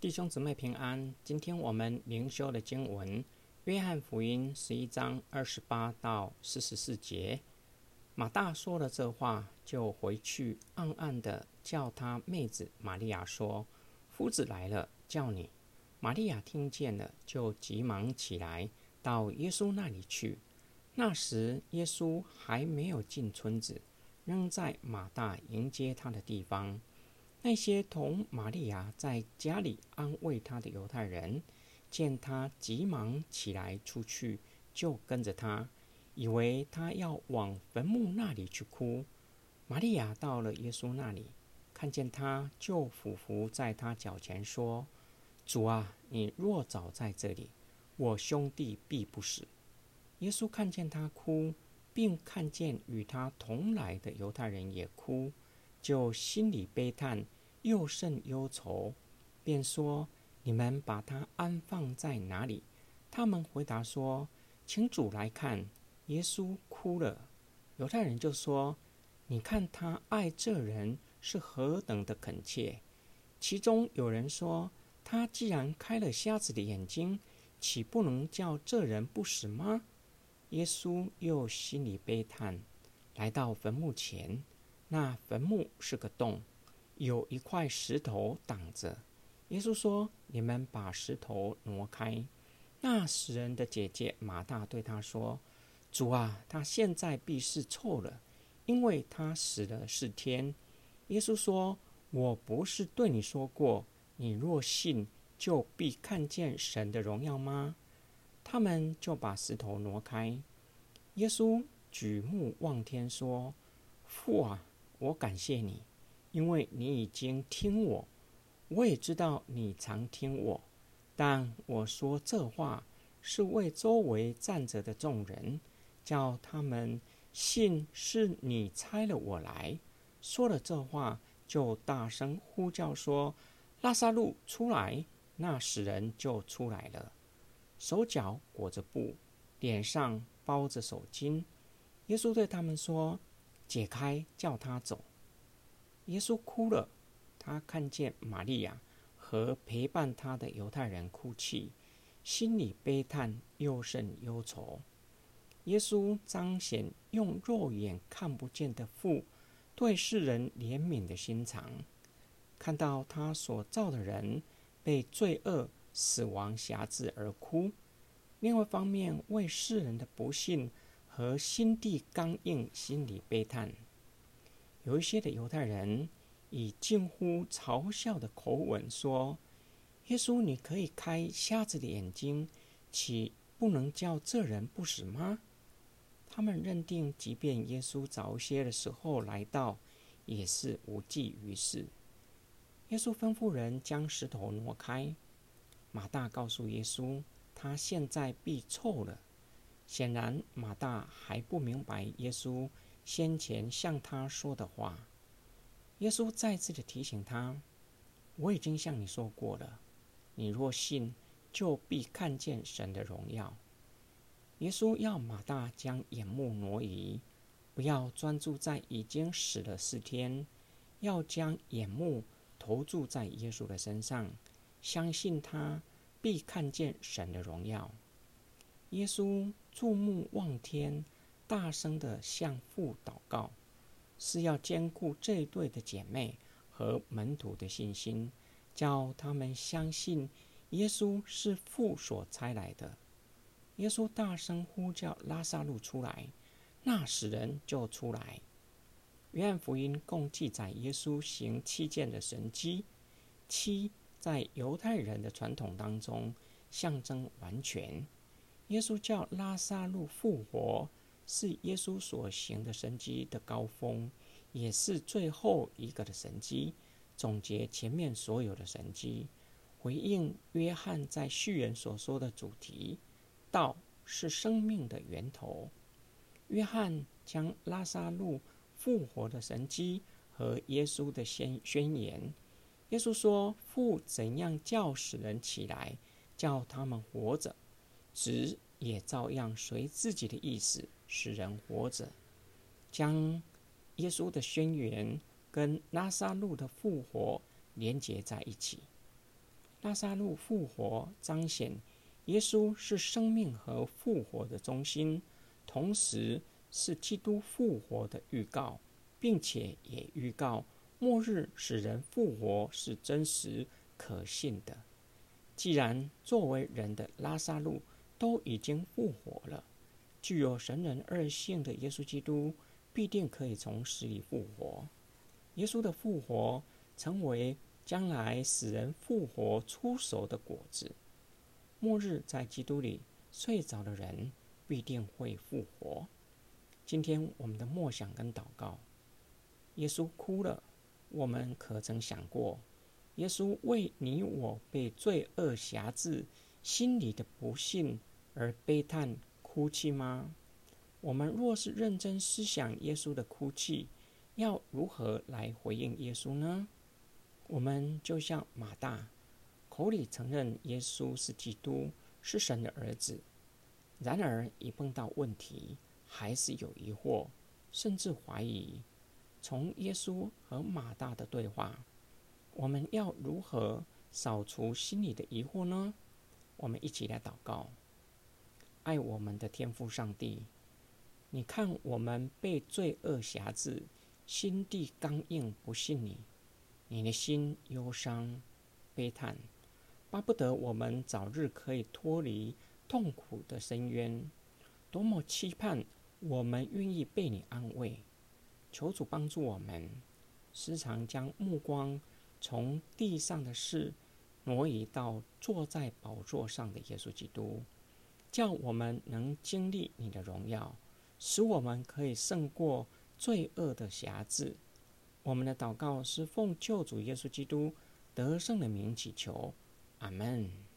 弟兄姊妹平安。今天我们灵修的经文《约翰福音》十一章二十八到四十四节。马大说了这话，就回去暗暗的叫他妹子玛利亚说：“夫子来了，叫你。”玛利亚听见了，就急忙起来到耶稣那里去。那时耶稣还没有进村子，仍在马大迎接他的地方。那些同玛利亚在家里安慰她的犹太人，见她急忙起来出去，就跟着她，以为她要往坟墓那里去哭。玛利亚到了耶稣那里，看见他，就俯伏在他脚前说：“主啊，你若早在这里，我兄弟必不死。”耶稣看见他哭，并看见与他同来的犹太人也哭。就心里悲叹，又甚忧愁，便说：“你们把他安放在哪里？”他们回答说：“请主来看。”耶稣哭了。犹太人就说：“你看他爱这人是何等的恳切。”其中有人说：“他既然开了瞎子的眼睛，岂不能叫这人不死吗？”耶稣又心里悲叹，来到坟墓前。那坟墓是个洞，有一块石头挡着。耶稣说：“你们把石头挪开。”那死人的姐姐马大对他说：“主啊，他现在必是臭了，因为他死了四天。”耶稣说：“我不是对你说过，你若信，就必看见神的荣耀吗？”他们就把石头挪开。耶稣举目望天说：“父啊！”我感谢你，因为你已经听我，我也知道你常听我。但我说这话是为周围站着的众人，叫他们信是你差了我来。说了这话，就大声呼叫说：“拉萨路出来！”那死人就出来了，手脚裹着布，脸上包着手巾。耶稣对他们说。解开，叫他走。耶稣哭了，他看见玛利亚和陪伴他的犹太人哭泣，心里悲叹，又甚忧愁。耶稣彰显用肉眼看不见的父对世人怜悯的心肠，看到他所造的人被罪恶、死亡辖制而哭；另外一方面，为世人的不幸。和心地刚硬，心里悲叹。有一些的犹太人以近乎嘲笑的口吻说：“耶稣，你可以开瞎子的眼睛，岂不能叫这人不死吗？”他们认定，即便耶稣早些的时候来到，也是无济于事。耶稣吩咐人将石头挪开。马大告诉耶稣，他现在必臭了。显然，马大还不明白耶稣先前向他说的话。耶稣再次的提醒他：“我已经向你说过了，你若信，就必看见神的荣耀。”耶稣要马大将眼目挪移，不要专注在已经死了四天，要将眼目投注在耶稣的身上，相信他必看见神的荣耀。耶稣注目望天，大声的向父祷告，是要兼顾这对的姐妹和门徒的信心，叫他们相信耶稣是父所差来的。耶稣大声呼叫拉萨路出来，那死人就出来。约翰福音共记载耶稣行七件的神迹，七在犹太人的传统当中象征完全。耶稣叫拉萨路复活，是耶稣所行的神迹的高峰，也是最后一个的神迹。总结前面所有的神迹，回应约翰在序言所说的主题：道是生命的源头。约翰将拉萨路复活的神迹和耶稣的宣宣言。耶稣说：“父怎样叫死人起来，叫他们活着。”子也照样随自己的意思使人活着，将耶稣的宣言跟拉萨路的复活连结在一起。拉萨路复活彰显耶稣是生命和复活的中心，同时是基督复活的预告，并且也预告末日使人复活是真实可信的。既然作为人的拉萨路都已经复活了，具有神人二性的耶稣基督必定可以从死里复活。耶稣的复活成为将来使人复活出手的果子。末日在基督里睡着的人必定会复活。今天我们的默想跟祷告，耶稣哭了，我们可曾想过？耶稣为你我被罪恶辖制心里的不幸而悲叹哭泣吗？我们若是认真思想耶稣的哭泣，要如何来回应耶稣呢？我们就像马大，口里承认耶稣是基督，是神的儿子，然而一碰到问题，还是有疑惑，甚至怀疑。从耶稣和马大的对话。我们要如何扫除心里的疑惑呢？我们一起来祷告。爱我们的天父上帝，你看我们被罪恶辖制，心地刚硬，不信你，你的心忧伤悲叹，巴不得我们早日可以脱离痛苦的深渊。多么期盼我们愿意被你安慰。求主帮助我们，时常将目光。从地上的事挪移到坐在宝座上的耶稣基督，叫我们能经历你的荣耀，使我们可以胜过罪恶的辖制。我们的祷告是奉救主耶稣基督得胜的名祈求，阿门。